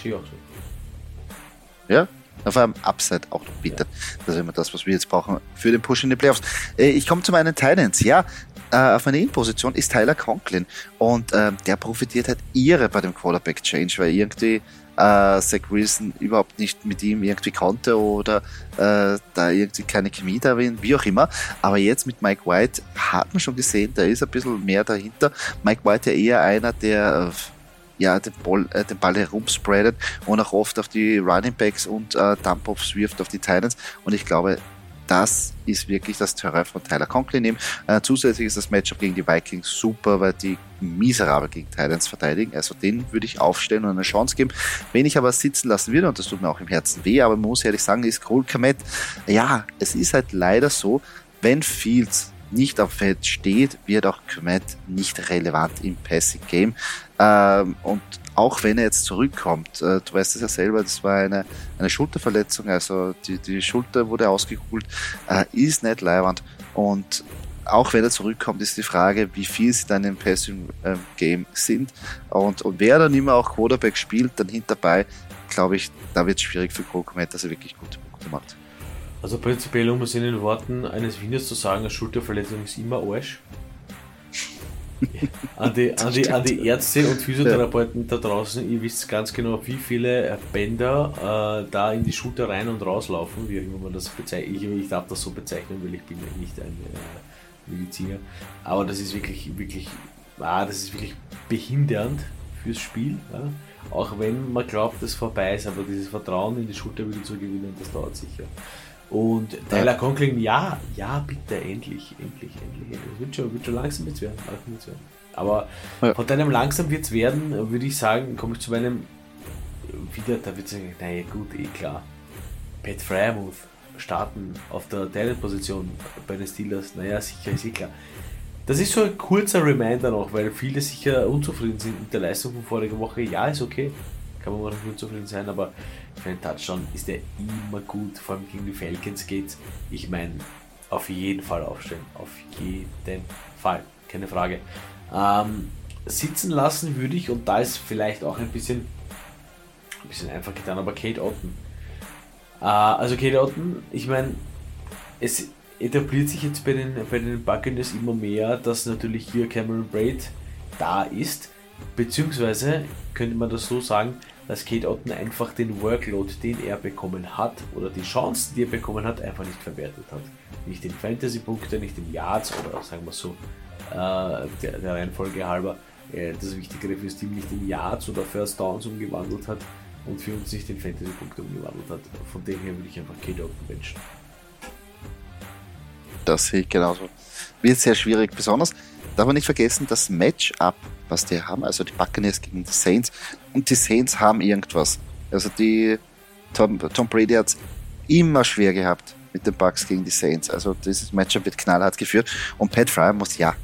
sehe auch so. Ja, auf einem Upside auch noch bietet. Das ist immer das, was wir jetzt brauchen für den Push in die Playoffs. Äh, ich komme zu meinen Titans. Ja, äh, auf meiner In-Position ist Tyler Conklin und äh, der profitiert halt ihre bei dem Quarterback-Change, weil irgendwie äh, Zach Wilson überhaupt nicht mit ihm irgendwie konnte oder äh, da irgendwie keine Chemie da war, wie auch immer. Aber jetzt mit Mike White hat man schon gesehen, da ist ein bisschen mehr dahinter. Mike White ja eher einer, der äh, ja, den Ball, äh, den Ball herumspreadet und auch oft auf die Running Backs und äh, Dump-Offs wirft auf die Titans. Und ich glaube, das ist wirklich das Terrain von Tyler Conklin. Nehmen. Äh, zusätzlich ist das Matchup gegen die Vikings super, weil die miserabel gegen Titans verteidigen. Also den würde ich aufstellen und eine Chance geben. Wenn ich aber sitzen lassen würde, und das tut mir auch im Herzen weh, aber man muss ehrlich sagen, ist Cole Komet, ja, es ist halt leider so, wenn Fields nicht auf Feld steht, wird auch Komet nicht relevant im Passing Game. Ähm, und auch wenn er jetzt zurückkommt, äh, du weißt es ja selber, das war eine, eine Schulterverletzung, also die, die Schulter wurde ausgekugelt, äh, ist nicht leibend und auch wenn er zurückkommt, ist die Frage, wie viel sie dann im Passing ähm, Game sind. Und, und wer dann immer auch Quarterback spielt, dann hinterbei, glaube ich, da wird es schwierig für Kokomet, dass er wirklich gute Punkte macht. Also prinzipiell, um es in den Worten eines Wieners zu sagen, eine Schulterverletzung ist immer Arsch. an, die, an, die, an die Ärzte und Physiotherapeuten da draußen, ihr wisst ganz genau, wie viele Bänder äh, da in die Schulter rein und rauslaufen, wie auch immer man das bezeichnet. Ich, ich darf das so bezeichnen, weil ich bin ja nicht ein äh, Mediziner. Aber das ist wirklich, wirklich, ah, das ist wirklich behindernd fürs Spiel. Ja? Auch wenn man glaubt, dass es vorbei ist, aber dieses Vertrauen in die Schulter wieder zu gewinnen, das dauert sicher. Und Tyler ja. Conklin, ja, ja, bitte, endlich, endlich, endlich. Es wird schon, wird schon langsam jetzt werden. Langsam jetzt werden. Aber ja. von deinem langsam wird es werden, würde ich sagen, komme ich zu meinem wieder, da wird es sagen, naja gut, eh klar. Pat Fryermuth starten auf der Talent-Position bei den Steelers, naja, sicher, ist eh klar. Das ist so ein kurzer Reminder noch, weil viele sicher unzufrieden sind mit der Leistung von voriger Woche. Ja, ist okay, man mal nicht unzufrieden sein, aber für einen Touchdown ist er immer gut, vor allem gegen die Falcons geht Ich meine, auf jeden Fall aufstellen. Auf jeden Fall. Keine Frage. Ähm, sitzen lassen würde ich, und da ist vielleicht auch ein bisschen, ein bisschen einfach getan, aber Kate Otten. Äh, also Kate Otten, ich meine, es etabliert sich jetzt bei den, bei den Buccaneers immer mehr, dass natürlich hier Cameron Braid da ist, beziehungsweise könnte man das so sagen, dass Kate Otten einfach den Workload, den er bekommen hat, oder die Chancen, die er bekommen hat, einfach nicht verwertet hat. Nicht in Fantasy-Punkte, nicht in Yards oder sagen wir so, äh, der, der, Reihenfolge halber, äh, das Wichtigere fürs Team nicht in Yards oder First Downs umgewandelt hat und für uns nicht in Fantasy-Punkte umgewandelt hat. Von dem her würde ich einfach Kate Otten wünschen. Das sehe ich genauso. Wird sehr schwierig, besonders darf man nicht vergessen, das Matchup, was die haben, also die Buccaneers gegen die Saints, und die Saints haben irgendwas. Also die Tom, Tom Brady hat es immer schwer gehabt mit den Bucks gegen die Saints. Also dieses Matchup wird knallhart geführt und Pat Fryer muss ja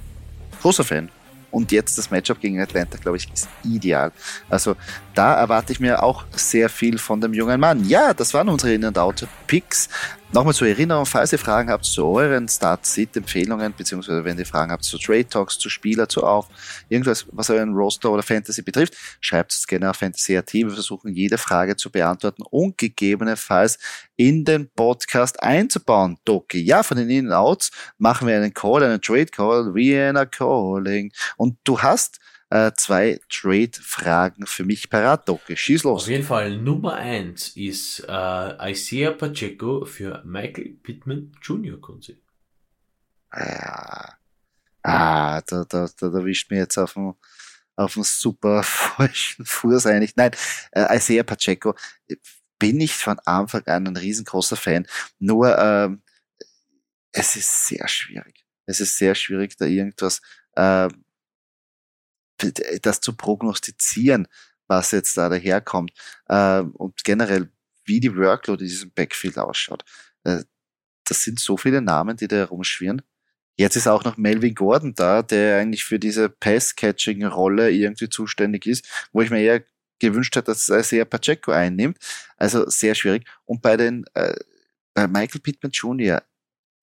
großer Fan und jetzt das Matchup gegen Atlanta, glaube ich, ist ideal. Also da erwarte ich mir auch sehr viel von dem jungen Mann. Ja, das waren unsere In- und Out-Picks. Nochmal zur Erinnerung, falls ihr Fragen habt zu euren Start-Sit-Empfehlungen, beziehungsweise wenn ihr Fragen habt zu Trade Talks, zu Spieler, zu Auf, irgendwas, was euren Roster oder Fantasy betrifft, schreibt es gerne auf Fantasy.at. Wir versuchen jede Frage zu beantworten und gegebenenfalls in den Podcast einzubauen. Doki, ja, von den In-Outs machen wir einen Call, einen Trade Call, Vienna Calling. Und du hast äh, zwei Trade-Fragen für mich parat, Doki. Schieß los. Auf jeden Fall Nummer eins ist äh, Isaiah Pacheco für Michael Pittman Jr. Konzi. Ja. Ah, da, da, da, da wischt mir jetzt auf dem, auf dem super falschen Fuß eigentlich. Nein, äh, Isaiah Pacheco bin ich von Anfang an ein riesengroßer Fan. Nur ähm, es ist sehr schwierig. Es ist sehr schwierig, da irgendwas äh, das zu prognostizieren, was jetzt da daherkommt äh, und generell, wie die Workload in diesem Backfield ausschaut. Äh, das sind so viele Namen, die da herumschwirren. Jetzt ist auch noch Melvin Gordon da, der eigentlich für diese Pass-Catching-Rolle irgendwie zuständig ist, wo ich mir eher gewünscht hätte, dass er sehr Pacheco einnimmt. Also sehr schwierig. Und bei den äh, bei Michael Pittman Jr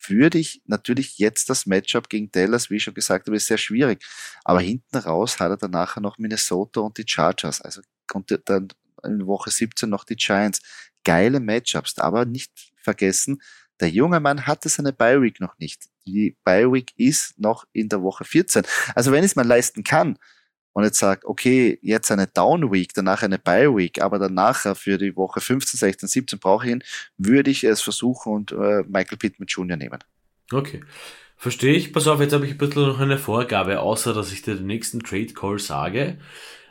würde ich natürlich jetzt das Matchup gegen Dallas, wie ich schon gesagt habe, ist sehr schwierig. Aber hinten raus hat er dann nachher noch Minnesota und die Chargers. Also konnte dann in Woche 17 noch die Giants. Geile Matchups, aber nicht vergessen, der junge Mann hatte seine Bye Week noch nicht. Die Bye Week ist noch in der Woche 14. Also wenn es mal leisten kann, und jetzt sagt, okay, jetzt eine Down Week, danach eine Bye Week, aber danach für die Woche 15, 16, 17 brauche ich ihn, würde ich es versuchen und äh, Michael Pittman Jr. nehmen. Okay. Verstehe ich. Pass auf, jetzt habe ich ein bisschen noch eine Vorgabe, außer dass ich dir den nächsten Trade Call sage.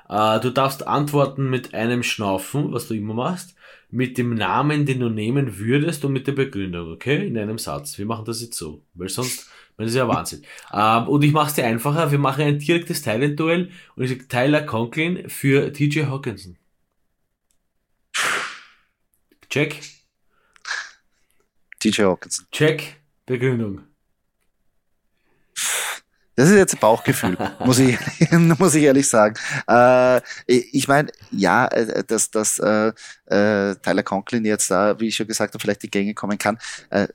Äh, du darfst antworten mit einem Schnaufen, was du immer machst, mit dem Namen, den du nehmen würdest und mit der Begründung, okay? In einem Satz. Wir machen das jetzt so, weil sonst das ist ja Wahnsinn. ähm, und ich mache es dir einfacher. Wir machen ein direktes Talent-Duell und ich sage Tyler Conklin für TJ Hawkinson. Check. TJ Hawkinson. Check. Begründung. Das ist jetzt Bauchgefühl, muss ich, muss ich ehrlich sagen. Äh, ich meine, ja, äh, dass, dass äh, äh, Tyler Conklin jetzt da, wie ich schon gesagt habe, vielleicht die Gänge kommen kann, äh,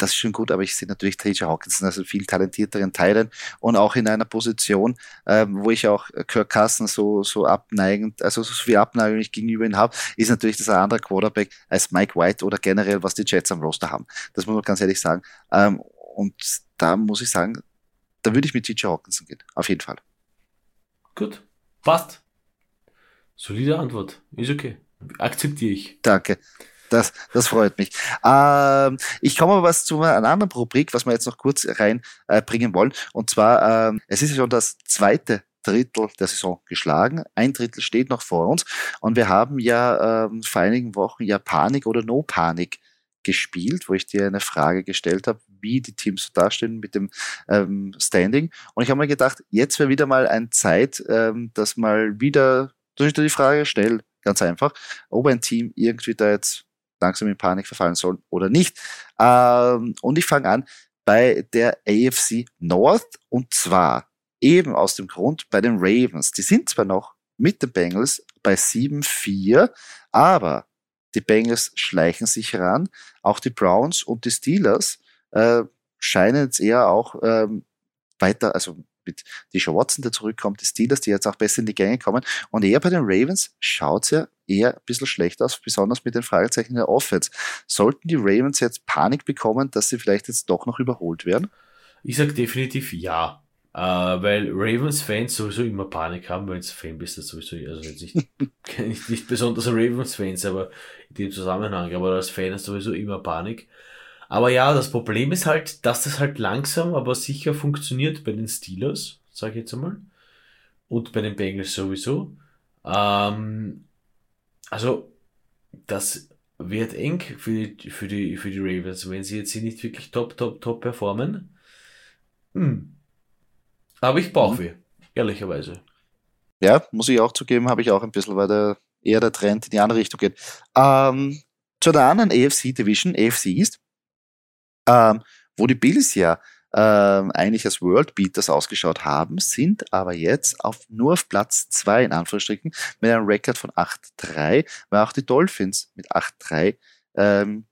das ist schon gut, aber ich sehe natürlich TJ Hawkinson als viel talentierteren Teilen und auch in einer Position, ähm, wo ich auch Kirk Cousins so, so abneigend, also so viel Abneigung ich gegenüber ihm habe, ist natürlich das ein anderer Quarterback als Mike White oder generell, was die Jets am Roster haben. Das muss man ganz ehrlich sagen. Ähm, und da muss ich sagen, da würde ich mit TJ Hawkinson gehen. Auf jeden Fall. Gut. Passt. Solide Antwort. Ist okay. Akzeptiere ich. Danke. Das, das freut mich. Ähm, ich komme aber was zu einer anderen Rubrik, was wir jetzt noch kurz reinbringen äh, wollen. Und zwar, ähm, es ist schon das zweite Drittel der Saison geschlagen. Ein Drittel steht noch vor uns. Und wir haben ja ähm, vor einigen Wochen ja Panik oder No Panik gespielt, wo ich dir eine Frage gestellt habe, wie die Teams so dastehen mit dem ähm, Standing. Und ich habe mir gedacht, jetzt wäre wieder mal ein Zeit, ähm, dass mal wieder durch die Frage stelle, ganz einfach, ob ein Team irgendwie da jetzt langsam in Panik verfallen soll oder nicht. Ähm, und ich fange an bei der AFC North und zwar eben aus dem Grund bei den Ravens. Die sind zwar noch mit den Bengals bei 7-4, aber die Bengals schleichen sich ran. Auch die Browns und die Steelers äh, scheinen jetzt eher auch ähm, weiter, also mit Deshaun Watson, der zurückkommt, die Steelers, die jetzt auch besser in die Gänge kommen. Und eher bei den Ravens schaut es ja eher ein bisschen schlecht aus, besonders mit den Fragezeichen der Offense. Sollten die Ravens jetzt Panik bekommen, dass sie vielleicht jetzt doch noch überholt werden? Ich sage definitiv ja. Uh, weil Ravens-Fans sowieso immer Panik haben, wenn es Fan bist, das sowieso, also jetzt nicht, nicht, nicht besonders Ravens-Fans, aber in dem Zusammenhang, aber als Fan ist sowieso immer Panik. Aber ja, das Problem ist halt, dass das halt langsam, aber sicher funktioniert bei den Steelers, sage ich jetzt einmal. Und bei den Bengals sowieso. Ähm, also, das wird eng für die, für die, für die Ravens, wenn sie jetzt hier nicht wirklich top, top, top performen. Hm. Aber ich brauche mhm. ehrlicherweise. Ja, muss ich auch zugeben, habe ich auch ein bisschen, weil der eher der Trend in die andere Richtung geht. Ähm, zu der anderen AFC Division, AFC East, ähm, wo die Bills ja ähm, eigentlich als World Beaters ausgeschaut haben, sind aber jetzt auf, nur auf Platz 2 in Anführungsstrichen mit einem Rekord von 8-3, weil auch die Dolphins mit 8-3 ähm,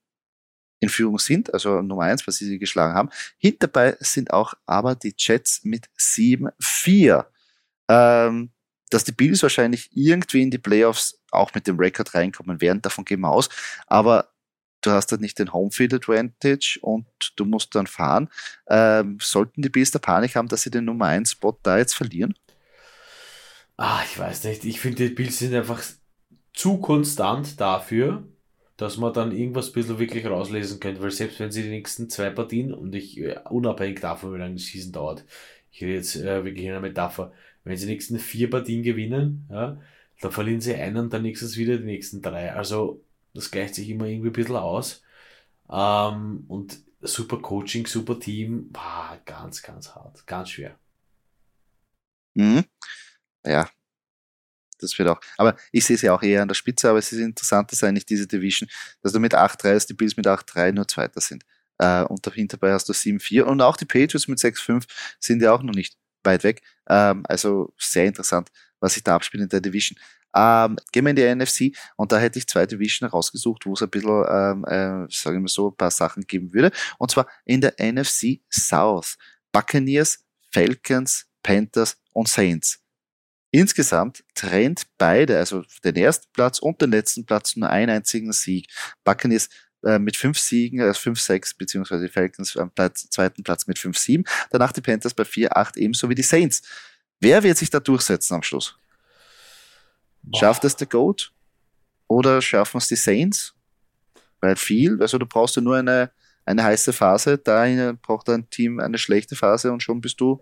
in Führung sind, also Nummer 1, was sie geschlagen haben. Hinterbei sind auch aber die Jets mit 7-4. Ähm, dass die Bills wahrscheinlich irgendwie in die Playoffs auch mit dem Rekord reinkommen werden, davon gehen wir aus. Aber du hast dann nicht den Homefield Advantage und du musst dann fahren. Ähm, sollten die Bills der Panik haben, dass sie den Nummer 1 Spot da jetzt verlieren? Ah, ich weiß nicht. Ich finde, die Bills sind einfach zu konstant dafür, dass man dann irgendwas ein bisschen wirklich rauslesen könnte, weil selbst wenn sie die nächsten zwei Partien und ich, äh, unabhängig davon, wie lange die Season dauert, ich rede jetzt äh, wirklich in einer Metapher, wenn sie die nächsten vier Partien gewinnen, ja, dann verlieren sie einen und dann nächstes wieder die nächsten drei. Also das gleicht sich immer irgendwie ein bisschen aus. Ähm, und super Coaching, super Team, war ganz, ganz hart, ganz schwer. Mhm. Ja, das wird auch. Aber ich sehe sie auch eher an der Spitze, aber es ist interessant, dass eigentlich diese Division, dass du mit 8-3, dass die Bills mit 8-3 nur Zweiter sind. Äh, und dabei hast du 7-4 und auch die Patriots mit 6-5 sind ja auch noch nicht weit weg. Ähm, also sehr interessant, was sich da abspielt in der Division. Ähm, gehen wir in die NFC und da hätte ich zwei Division rausgesucht, wo es ein bisschen, ähm, äh, sagen wir so, ein paar Sachen geben würde. Und zwar in der NFC South. Buccaneers, Falcons, Panthers und Saints. Insgesamt trennt beide, also den ersten Platz und den letzten Platz, nur einen einzigen Sieg. Buccaneers äh, mit fünf Siegen, also fünf, sechs, beziehungsweise die Falcons am Platz, zweiten Platz mit fünf, sieben. Danach die Panthers bei vier, acht, ebenso wie die Saints. Wer wird sich da durchsetzen am Schluss? Schafft es der Goat? Oder schaffen es die Saints? Weil viel, also du brauchst ja nur eine, eine heiße Phase, da braucht ein Team eine schlechte Phase und schon bist du,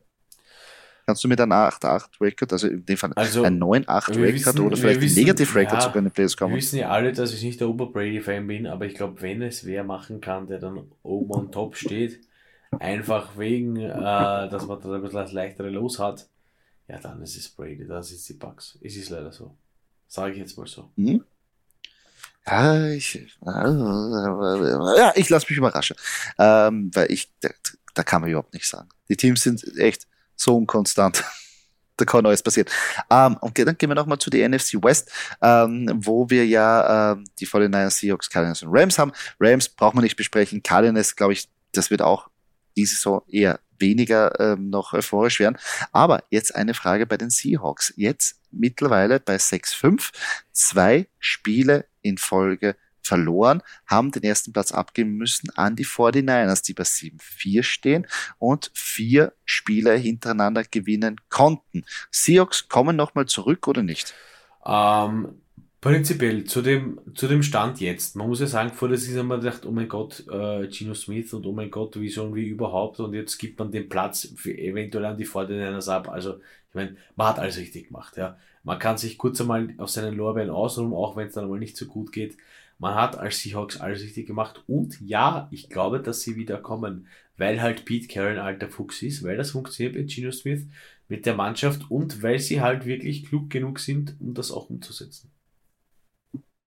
kannst du mit einem 8-8-Record, also in dem Fall also, ein 9-8-Record oder vielleicht ein Negative-Record ja, sogar in den Playoffs kommen. Wir wissen ja alle, dass ich nicht der Ober-Brady-Fan bin, aber ich glaube, wenn es wer machen kann, der dann oben on top steht, einfach wegen, äh, dass man da ein bisschen das leichtere Los hat, ja, dann ist es Brady, das ist die Bugs. Es ist leider so. Sage ich jetzt mal so. Mhm. Ja, ich, ja, ich lasse mich überraschen. Ähm, weil ich, da, da, kann man überhaupt nichts sagen. Die Teams sind echt so unkonstant. da kann alles passieren. Ähm, okay, dann gehen wir nochmal zu der NFC West, ähm, wo wir ja ähm, die 49ers, Seahawks, Cardinals und Rams haben. Rams braucht man nicht besprechen. Cardinals, glaube ich, das wird auch diese Saison eher weniger ähm, noch euphorisch werden. Aber jetzt eine Frage bei den Seahawks. Jetzt mittlerweile bei 6-5, zwei Spiele in Folge verloren, haben den ersten Platz abgeben müssen an die 49ers, die bei 7-4 stehen und vier Spiele hintereinander gewinnen konnten. Seahawks kommen nochmal zurück oder nicht? Ähm, prinzipiell zu dem, zu dem Stand jetzt. Man muss ja sagen, vor der Saison haben wir gedacht, oh mein Gott, äh, Gino Smith und oh mein Gott, wie sollen wir überhaupt und jetzt gibt man den Platz für eventuell an die 49ers ab. Also, ich meine, man hat alles richtig gemacht, ja. Man kann sich kurz einmal auf seinen Lorbeeren ausruhen, auch wenn es dann mal nicht so gut geht. Man hat als Seahawks alles richtig gemacht und ja, ich glaube, dass sie wieder kommen, weil halt Pete Carroll ein alter Fuchs ist, weil das funktioniert mit Gino Smith, mit der Mannschaft und weil sie halt wirklich klug genug sind, um das auch umzusetzen.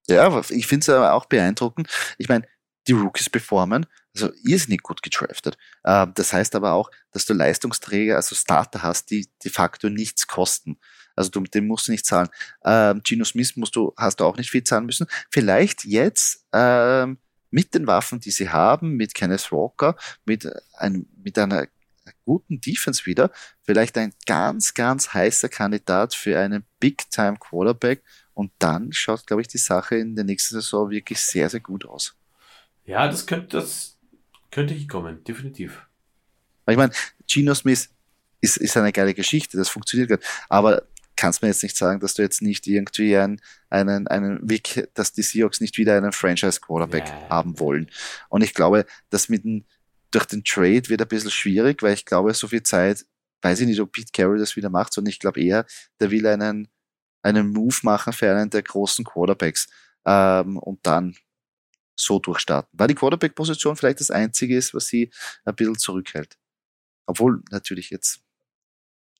Ja, ich finde es aber auch beeindruckend. Ich meine, die Rookies performen, also irrsinnig gut getraftet. Ähm, das heißt aber auch, dass du Leistungsträger, also Starter hast, die de facto nichts kosten. Also du, dem musst du nicht zahlen. Ähm, Gino Smith musst du, hast du auch nicht viel zahlen müssen. Vielleicht jetzt ähm, mit den Waffen, die sie haben, mit Kenneth Walker, mit, ein, mit einer guten Defense wieder, vielleicht ein ganz, ganz heißer Kandidat für einen Big-Time Quarterback. Und dann schaut, glaube ich, die Sache in der nächsten Saison wirklich sehr, sehr gut aus. Ja, das könnte, das könnte ich kommen, definitiv. Ich meine, Gino Smith ist, ist eine geile Geschichte, das funktioniert gerade. Aber kannst mir jetzt nicht sagen, dass du jetzt nicht irgendwie einen, einen, einen Weg, dass die Seahawks nicht wieder einen Franchise-Quarterback ja. haben wollen. Und ich glaube, dass mit dem, durch den Trade wird ein bisschen schwierig, weil ich glaube, so viel Zeit, weiß ich nicht, ob Pete Carroll das wieder macht, sondern ich glaube eher, der will einen, einen Move machen für einen der großen Quarterbacks ähm, und dann so durchstarten. Weil die Quarterback-Position vielleicht das einzige ist, was sie ein bisschen zurückhält. Obwohl natürlich jetzt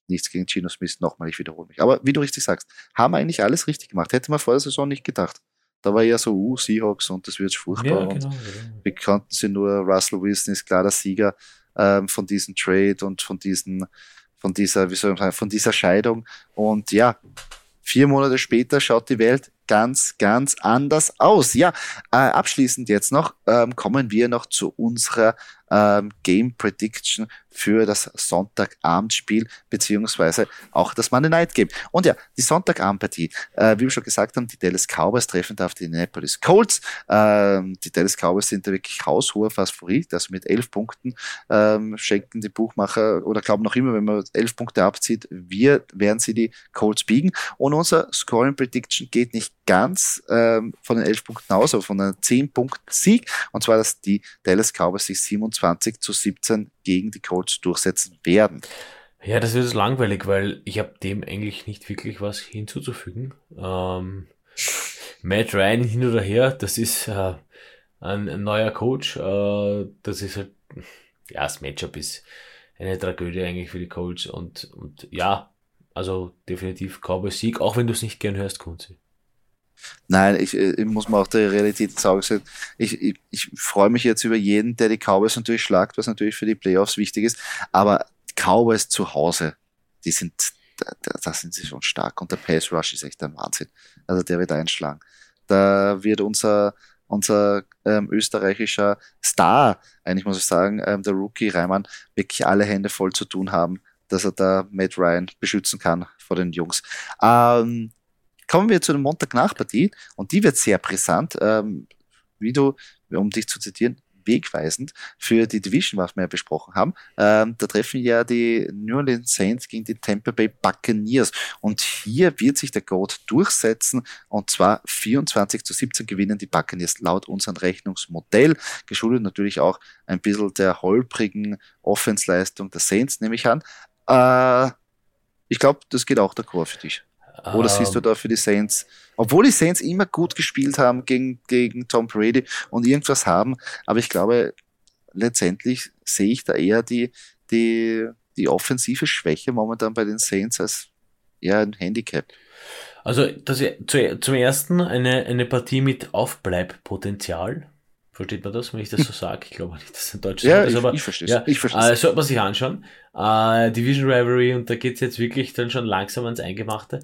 nichts gegen Gino Smith, nochmal, ich wiederhole mich. Aber wie du richtig sagst, haben eigentlich alles richtig gemacht. Hätte man vor der Saison nicht gedacht. Da war ja so, uh, Seahawks und das wird furchtbar. Ja, genau, und genau. wir kannten sie nur, Russell Wilson ist klar der Sieger ähm, von diesem Trade und von diesen, von dieser, wie soll man sagen, von dieser Scheidung. Und ja, vier Monate später schaut die Welt ganz, ganz anders aus. Ja, äh, abschließend jetzt noch ähm, kommen wir noch zu unserer ähm, Game Prediction für das Sonntagabendspiel beziehungsweise auch das Monday Night Game. Und ja, die Sonntagabendpartie, äh, wie wir schon gesagt haben, die Dallas Cowboys treffen da auf die Indianapolis Colts. Ähm, die Dallas Cowboys sind da wirklich haushoher Favorit, also mit elf Punkten ähm, schenken die Buchmacher oder glauben noch immer, wenn man elf Punkte abzieht, wir werden sie die Colts biegen. Und unser Scoring Prediction geht nicht ganz ähm, von den elf Punkten aus, aber von einem zehn Punkt Sieg. Und zwar, dass die Dallas Cowboys sich 27 zu 17 gegen die Colts durchsetzen werden. Ja, das wird langweilig, weil ich habe dem eigentlich nicht wirklich was hinzuzufügen. Ähm, Matt Ryan hin oder her, das ist äh, ein, ein, neuer Coach. Äh, das ist halt, ja, das Matchup ist eine Tragödie eigentlich für die Colts und, und ja, also definitiv Cowboys Sieg, auch wenn du es nicht gern hörst, Kunzi. Nein, ich, ich äh, muss mal auch der Realität sagen. Ich, ich, ich freue mich jetzt über jeden, der die Cowboys natürlich schlagt, was natürlich für die Playoffs wichtig ist. Aber Cowboys zu Hause, die sind, da, da sind sie schon stark. Und der Pace Rush ist echt ein Wahnsinn. Also der wird einschlagen. Da wird unser, unser ähm, österreichischer Star, eigentlich muss ich sagen, ähm, der Rookie Reimann, wirklich alle Hände voll zu tun haben, dass er da Matt Ryan beschützen kann vor den Jungs. Ähm, Kommen wir zu der Montagnachpartie und die wird sehr brisant, ähm, wie du, um dich zu zitieren, wegweisend für die Division, was wir ja besprochen haben. Ähm, da treffen ja die New Orleans Saints gegen die Tampa Bay Buccaneers. Und hier wird sich der Goat durchsetzen und zwar 24 zu 17 gewinnen die Buccaneers laut unserem Rechnungsmodell. Geschuldet natürlich auch ein bisschen der holprigen Offensleistung der Saints, nehme ich an. Äh, ich glaube, das geht auch der Chor für dich. Oder siehst du ähm. da für die Saints, obwohl die Saints immer gut gespielt haben gegen, gegen Tom Brady und irgendwas haben, aber ich glaube, letztendlich sehe ich da eher die, die, die offensive Schwäche momentan bei den Saints als eher ein Handicap. Also das, zu, zum ersten eine, eine Partie mit Aufbleibpotenzial. Versteht man das, wenn ich das so sage? Ich glaube nicht, dass es ein deutsches Ja, ist, ich, aber ich verstehe es. ja, ich verstehe äh, sollte man sich anschauen. Äh, Division Rivalry und da geht es jetzt wirklich dann schon langsam ans Eingemachte.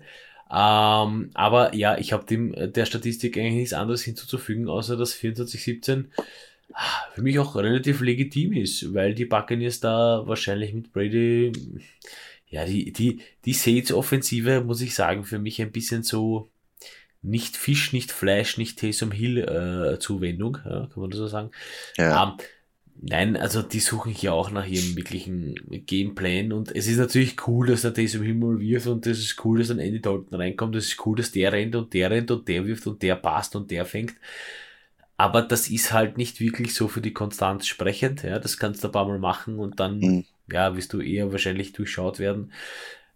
Ähm, aber ja, ich habe dem der Statistik eigentlich nichts anderes hinzuzufügen, außer dass 24-17 ah, für mich auch relativ legitim ist, weil die Buccaneers da wahrscheinlich mit Brady, ja, die, die, die Saints-Offensive, muss ich sagen, für mich ein bisschen so nicht Fisch, nicht Fleisch, nicht Taysom Hill äh, Zuwendung, ja, kann man das so sagen. Ja. Ähm, nein, also die suchen hier auch nach ihrem wirklichen Gameplan und es ist natürlich cool, dass der Taysom Hill mal wirft und es ist cool, dass dann Andy Dalton reinkommt, es ist cool, dass der rennt und der rennt und der wirft und der passt und der fängt. Aber das ist halt nicht wirklich so für die Konstanz sprechend, ja, das kannst du ein paar Mal machen und dann, Mhm. ja, wirst du eher wahrscheinlich durchschaut werden,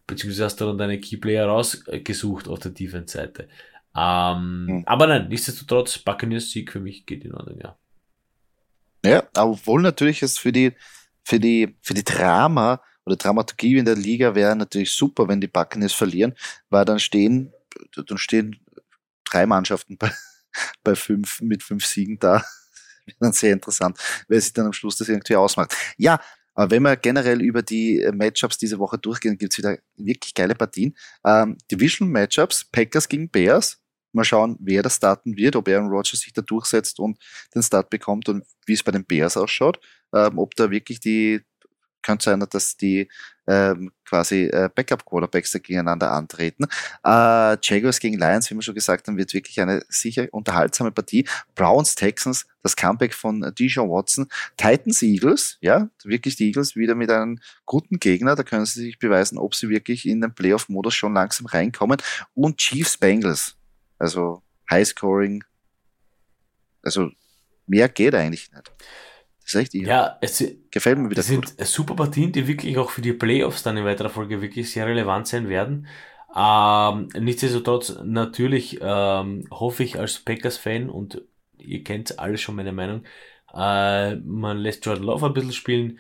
beziehungsweise hast du dann deine Keyplayer rausgesucht auf der Defense-Seite. Ähm, Mhm. Aber nein, nichtsdestotrotz, Buccaneers Sieg für mich geht in Ordnung, ja. Ja, obwohl natürlich es für die, für die, für die Drama oder Dramaturgie in der Liga wäre natürlich super, wenn die Buccaneers verlieren, weil dann stehen, dann stehen drei Mannschaften bei, bei fünf, mit fünf Siegen da. Wäre dann sehr interessant, wer sich dann am Schluss das irgendwie ausmacht. Ja, aber wenn wir generell über die äh, Matchups diese Woche durchgehen, gibt's wieder wirklich geile Partien. Ähm, Division Matchups, Packers gegen Bears. Mal schauen, wer das starten wird, ob Aaron Rodgers sich da durchsetzt und den Start bekommt und wie es bei den Bears ausschaut. Ähm, ob da wirklich die, könnte sein, dass die ähm, quasi äh, Backup-Quarterbacks da gegeneinander antreten. Äh, Jaguars gegen Lions, wie wir schon gesagt haben, wird wirklich eine sicher unterhaltsame Partie. Browns, Texans, das Comeback von äh, Dijon Watson. Titans, Eagles, ja, wirklich die Eagles wieder mit einem guten Gegner. Da können sie sich beweisen, ob sie wirklich in den Playoff-Modus schon langsam reinkommen. Und Chiefs, Bengals. Also High-Scoring. Also mehr geht eigentlich nicht. Das ist echt, Ja, es, gefällt mir wieder das gut. sind super Partien, die wirklich auch für die Playoffs dann in weiterer Folge wirklich sehr relevant sein werden. Ähm, nichtsdestotrotz, natürlich ähm, hoffe ich als Packers-Fan und ihr kennt alle schon meine Meinung, äh, man lässt Jordan Love ein bisschen spielen,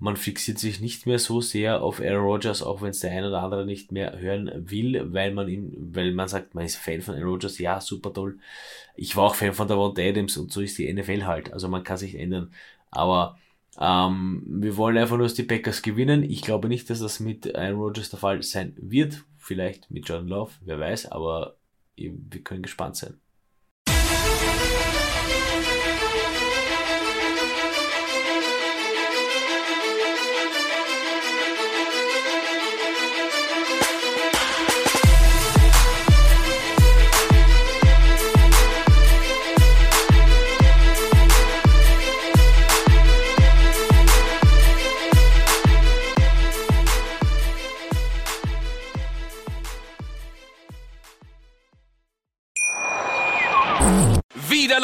man fixiert sich nicht mehr so sehr auf Aaron Rodgers, auch wenn es der ein oder andere nicht mehr hören will, weil man ihm, weil man sagt, man ist Fan von Aaron Rodgers, ja, super toll. Ich war auch Fan von Davante Adams und so ist die NFL halt, also man kann sich ändern. Aber ähm, wir wollen einfach nur, dass die Packers gewinnen. Ich glaube nicht, dass das mit Aaron Rodgers der Fall sein wird. Vielleicht mit Jordan Love, wer weiß, aber wir können gespannt sein.